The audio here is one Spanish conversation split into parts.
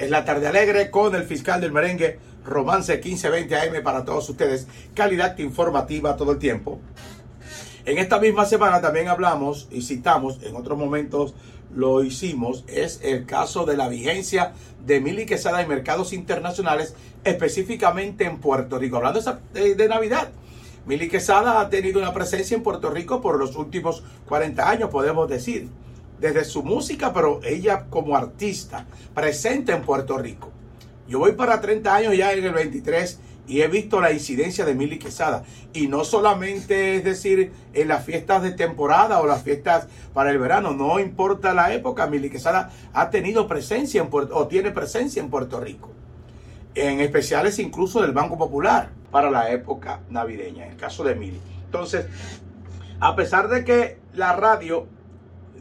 Es la tarde alegre con el fiscal del merengue, Romance 1520 AM para todos ustedes. Calidad informativa todo el tiempo. En esta misma semana también hablamos y citamos, en otros momentos lo hicimos, es el caso de la vigencia de Mili Quesada en mercados internacionales, específicamente en Puerto Rico. Hablando de, de Navidad, Mili Quesada ha tenido una presencia en Puerto Rico por los últimos 40 años, podemos decir desde su música, pero ella como artista presente en Puerto Rico. Yo voy para 30 años ya en el 23 y he visto la incidencia de Mili Quesada. Y no solamente es decir en las fiestas de temporada o las fiestas para el verano, no importa la época, Mili Quesada ha tenido presencia en Puerto, o tiene presencia en Puerto Rico. En especiales incluso del Banco Popular para la época navideña, en el caso de Mili. Entonces, a pesar de que la radio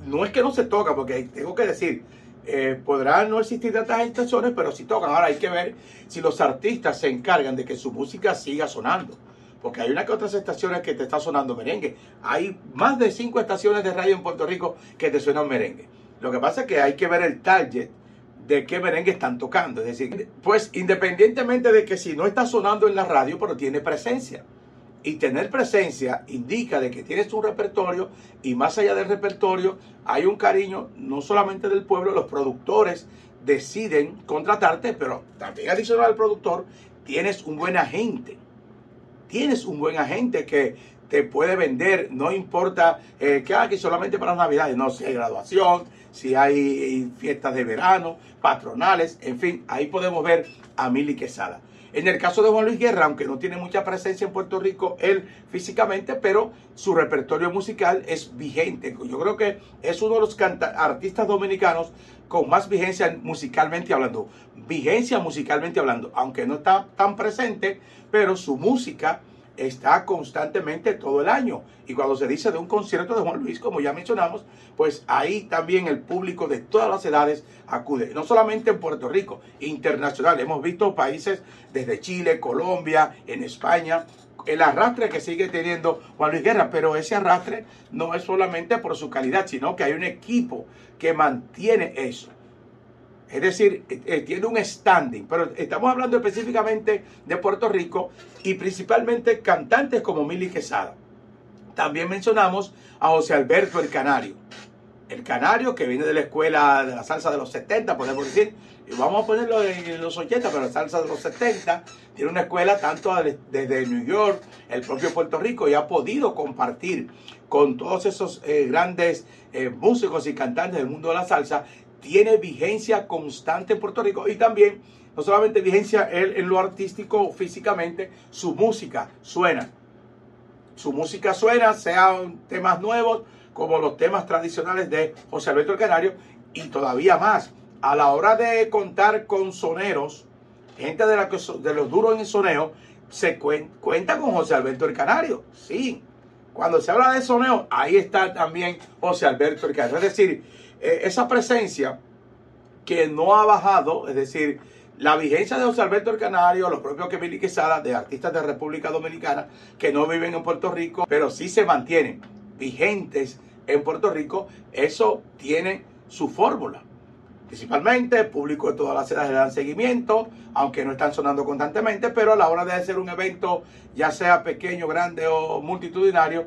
no es que no se toca, porque tengo que decir, eh, podrán no existir tantas estaciones, pero sí tocan. Ahora hay que ver si los artistas se encargan de que su música siga sonando. Porque hay una que otras estaciones que te está sonando merengue. Hay más de cinco estaciones de radio en Puerto Rico que te suenan merengue. Lo que pasa es que hay que ver el target de qué merengue están tocando. Es decir, pues independientemente de que si no está sonando en la radio, pero tiene presencia. Y tener presencia indica de que tienes un repertorio y más allá del repertorio hay un cariño no solamente del pueblo, los productores deciden contratarte, pero también adicional al productor, tienes un buen agente. Tienes un buen agente que te puede vender, no importa eh, que aquí solamente para navidades, no, si hay graduación, si hay fiestas de verano, patronales, en fin, ahí podemos ver a Mili Quesada. En el caso de Juan Luis Guerra, aunque no tiene mucha presencia en Puerto Rico, él físicamente, pero su repertorio musical es vigente. Yo creo que es uno de los artistas dominicanos con más vigencia musicalmente hablando. Vigencia musicalmente hablando, aunque no está tan presente, pero su música está constantemente todo el año. Y cuando se dice de un concierto de Juan Luis, como ya mencionamos, pues ahí también el público de todas las edades acude. No solamente en Puerto Rico, internacional. Hemos visto países desde Chile, Colombia, en España, el arrastre que sigue teniendo Juan Luis Guerra, pero ese arrastre no es solamente por su calidad, sino que hay un equipo que mantiene eso. Es decir, eh, eh, tiene un standing, pero estamos hablando específicamente de Puerto Rico y principalmente cantantes como Mili Quesada. También mencionamos a José Alberto el Canario. El Canario que viene de la escuela de la salsa de los 70, podemos decir, y vamos a ponerlo en los 80, pero la salsa de los 70 tiene una escuela tanto desde New York, el propio Puerto Rico, y ha podido compartir con todos esos eh, grandes músicos y cantantes del mundo de la salsa tiene vigencia constante en Puerto Rico y también, no solamente vigencia él en lo artístico físicamente, su música suena. Su música suena, sean temas nuevos como los temas tradicionales de José Alberto el Canario y todavía más. A la hora de contar con soneros, gente de, la, de los duros en el soneo, se cuenta con José Alberto el Canario. Sí, cuando se habla de soneo, ahí está también José Alberto Canario. Es decir, eh, esa presencia que no ha bajado, es decir, la vigencia de José Alberto el Canario, los propios Kevin Quesada, de artistas de República Dominicana que no viven en Puerto Rico, pero sí se mantienen vigentes en Puerto Rico, eso tiene su fórmula. Principalmente, público de todas las edades le dan seguimiento, aunque no están sonando constantemente, pero a la hora de hacer un evento, ya sea pequeño, grande o multitudinario,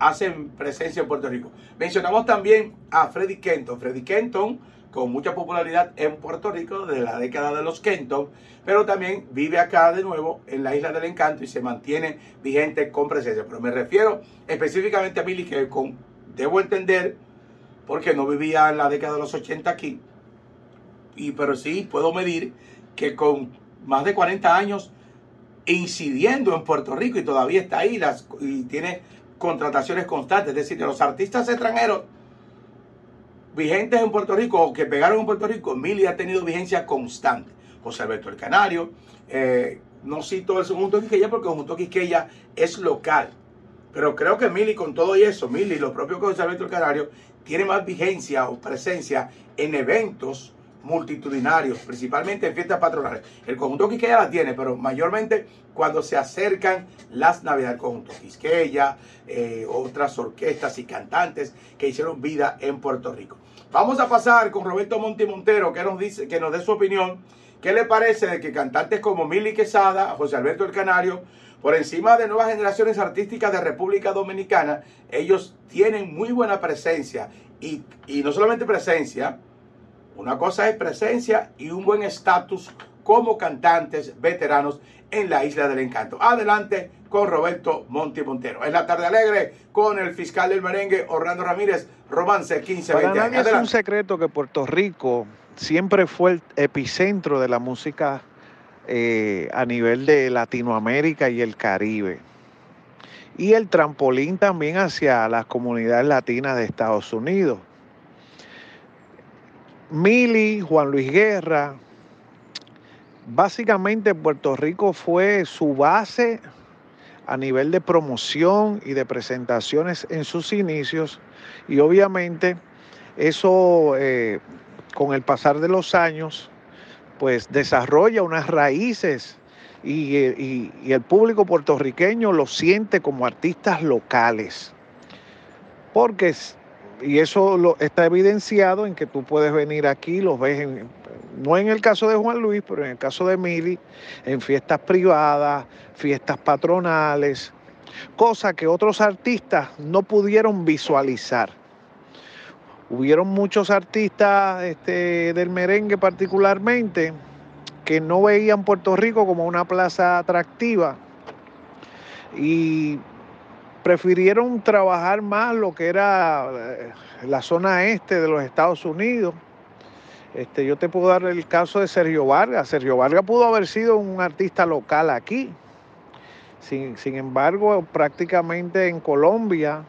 hacen presencia en Puerto Rico. Mencionamos también a Freddy Kenton. Freddy Kenton, con mucha popularidad en Puerto Rico desde la década de los Kenton, pero también vive acá de nuevo en la Isla del Encanto y se mantiene vigente con presencia. Pero me refiero específicamente a Billy, que con, debo entender, porque no vivía en la década de los 80 aquí, y, pero sí puedo medir que con más de 40 años incidiendo en Puerto Rico y todavía está ahí y tiene contrataciones constantes, es decir, de los artistas extranjeros vigentes en Puerto Rico o que pegaron en Puerto Rico, Mili ha tenido vigencia constante. José Alberto el Canario, eh, no cito el segundo Quisqueya porque el segundo Quisqueya es local. Pero creo que Mili con todo y eso, Mili, lo propio que José Alberto el Canario, tiene más vigencia o presencia en eventos multitudinarios, principalmente en fiestas patronales. El conjunto Quisqueya la tiene, pero mayormente cuando se acercan las navidades. El conjunto Quisqueya, eh, otras orquestas y cantantes que hicieron vida en Puerto Rico. Vamos a pasar con Roberto Monti Montero, que nos dice, que nos dé su opinión. ¿Qué le parece de que cantantes como Mili Quesada, José Alberto el Canario, por encima de nuevas generaciones artísticas de República Dominicana, ellos tienen muy buena presencia y, y no solamente presencia, una cosa es presencia y un buen estatus como cantantes veteranos en la Isla del Encanto. Adelante con Roberto Monti Montero. En la tarde alegre con el fiscal del merengue Orlando Ramírez, Romance 1520. Para nadie es un secreto que Puerto Rico siempre fue el epicentro de la música eh, a nivel de Latinoamérica y el Caribe. Y el trampolín también hacia las comunidades latinas de Estados Unidos. Mili, Juan Luis Guerra, básicamente Puerto Rico fue su base a nivel de promoción y de presentaciones en sus inicios. Y obviamente eso eh, con el pasar de los años pues desarrolla unas raíces y, y el público puertorriqueño lo siente como artistas locales. Porque y eso lo, está evidenciado en que tú puedes venir aquí, los ves, no en el caso de Juan Luis, pero en el caso de Mili, en fiestas privadas, fiestas patronales, cosa que otros artistas no pudieron visualizar. Hubieron muchos artistas este, del merengue particularmente que no veían Puerto Rico como una plaza atractiva y prefirieron trabajar más lo que era eh, la zona este de los Estados Unidos. Este, yo te puedo dar el caso de Sergio Vargas. Sergio Vargas pudo haber sido un artista local aquí. Sin, embargo, prácticamente en Colombia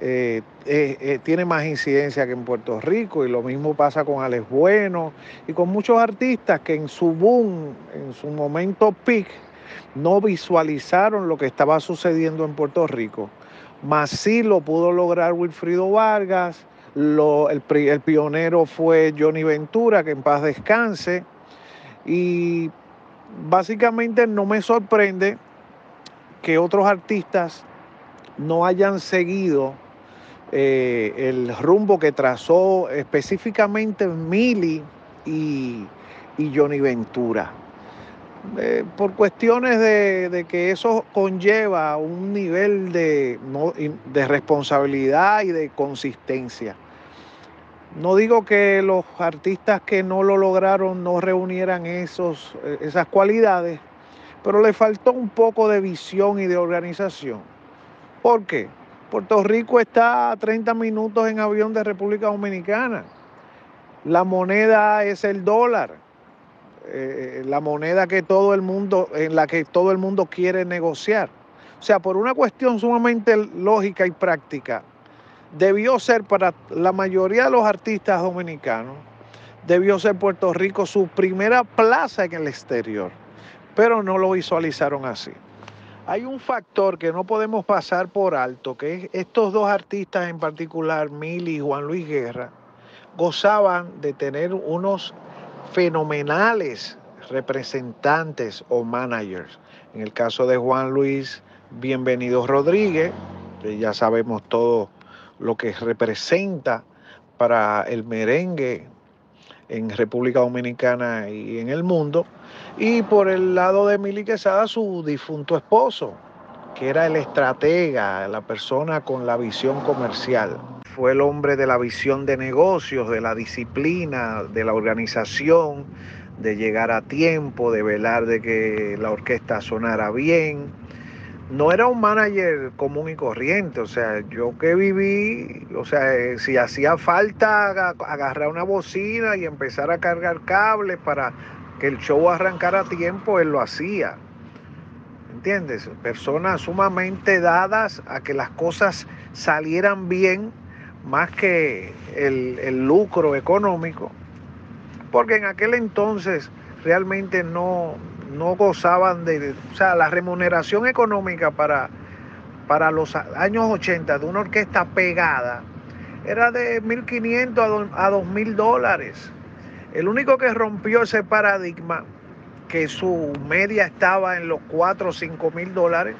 eh, eh, tiene más incidencia que en Puerto Rico y lo mismo pasa con Alex Bueno y con muchos artistas que en su boom, en su momento peak, no visualizaron lo que estaba sucediendo en Puerto Rico. Mas sí lo pudo lograr Wilfrido Vargas, el, pionero fue Johnny Ventura, que en paz descanse. Y básicamente no me sorprende que otros artistas no hayan seguido eh, el rumbo que trazó específicamente Mili y Johnny Ventura. Eh, por cuestiones de, que eso conlleva un nivel de, responsabilidad y de consistencia. No digo que los artistas que no lo lograron no reunieran esos, eh, esas cualidades, pero le faltó un poco de visión y de organización. ¿Por qué? Puerto Rico está a 30 minutos en avión de República Dominicana. La moneda es el dólar eh, la moneda que todo el mundo, en la que todo el mundo quiere negociar. O sea, por una cuestión sumamente lógica y práctica, debió ser para la mayoría de los artistas dominicanos, debió ser Puerto Rico su primera plaza en el exterior, pero no lo visualizaron así. Hay un factor que no podemos pasar por alto, que es estos dos artistas en particular, Mili y Juan Luis Guerra, gozaban de tener unos fenomenales representantes o managers. En el caso de Juan Luis Bienvenido Rodríguez, que ya sabemos todo lo que representa para el merengue en República Dominicana y en el mundo. Y por el lado de Mili Quesada, su difunto esposo, que era el estratega, la persona con la visión comercial fue el hombre de la visión de negocios, de la disciplina, de la organización, de llegar a tiempo, de velar de que la orquesta sonara bien. No era un manager común y corriente, o sea, yo que viví, o sea, eh, si hacía falta agarrar una bocina y empezar a cargar cables para que el show arrancara a tiempo, él lo hacía. ¿Entiendes? Personas sumamente dadas a que las cosas salieran bien más que el, lucro económico, porque en aquel entonces realmente no, no gozaban de, o sea, la remuneración económica para, para los años 80 de una orquesta pegada era de 1.500 a 2.000 dólares. El único que rompió ese paradigma, que su media estaba en los 4 o 5 mil dólares,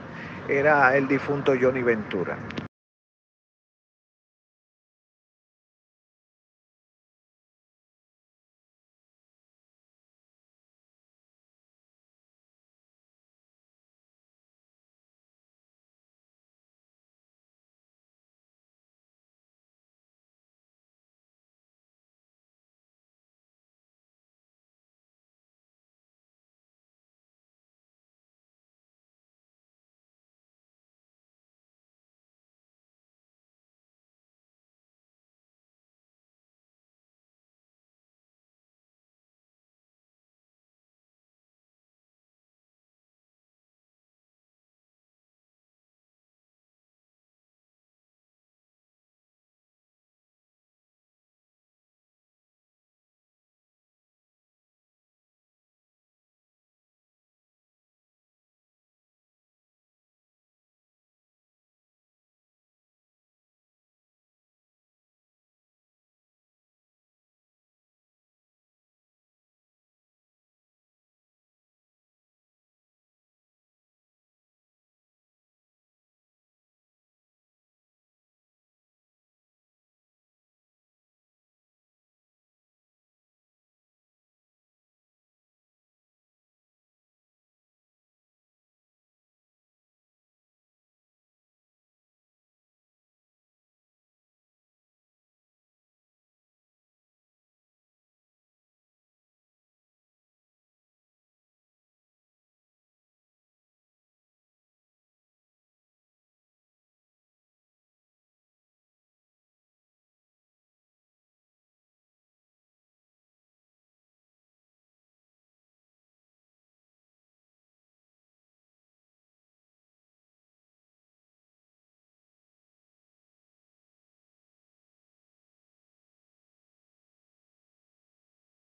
era el difunto Johnny Ventura.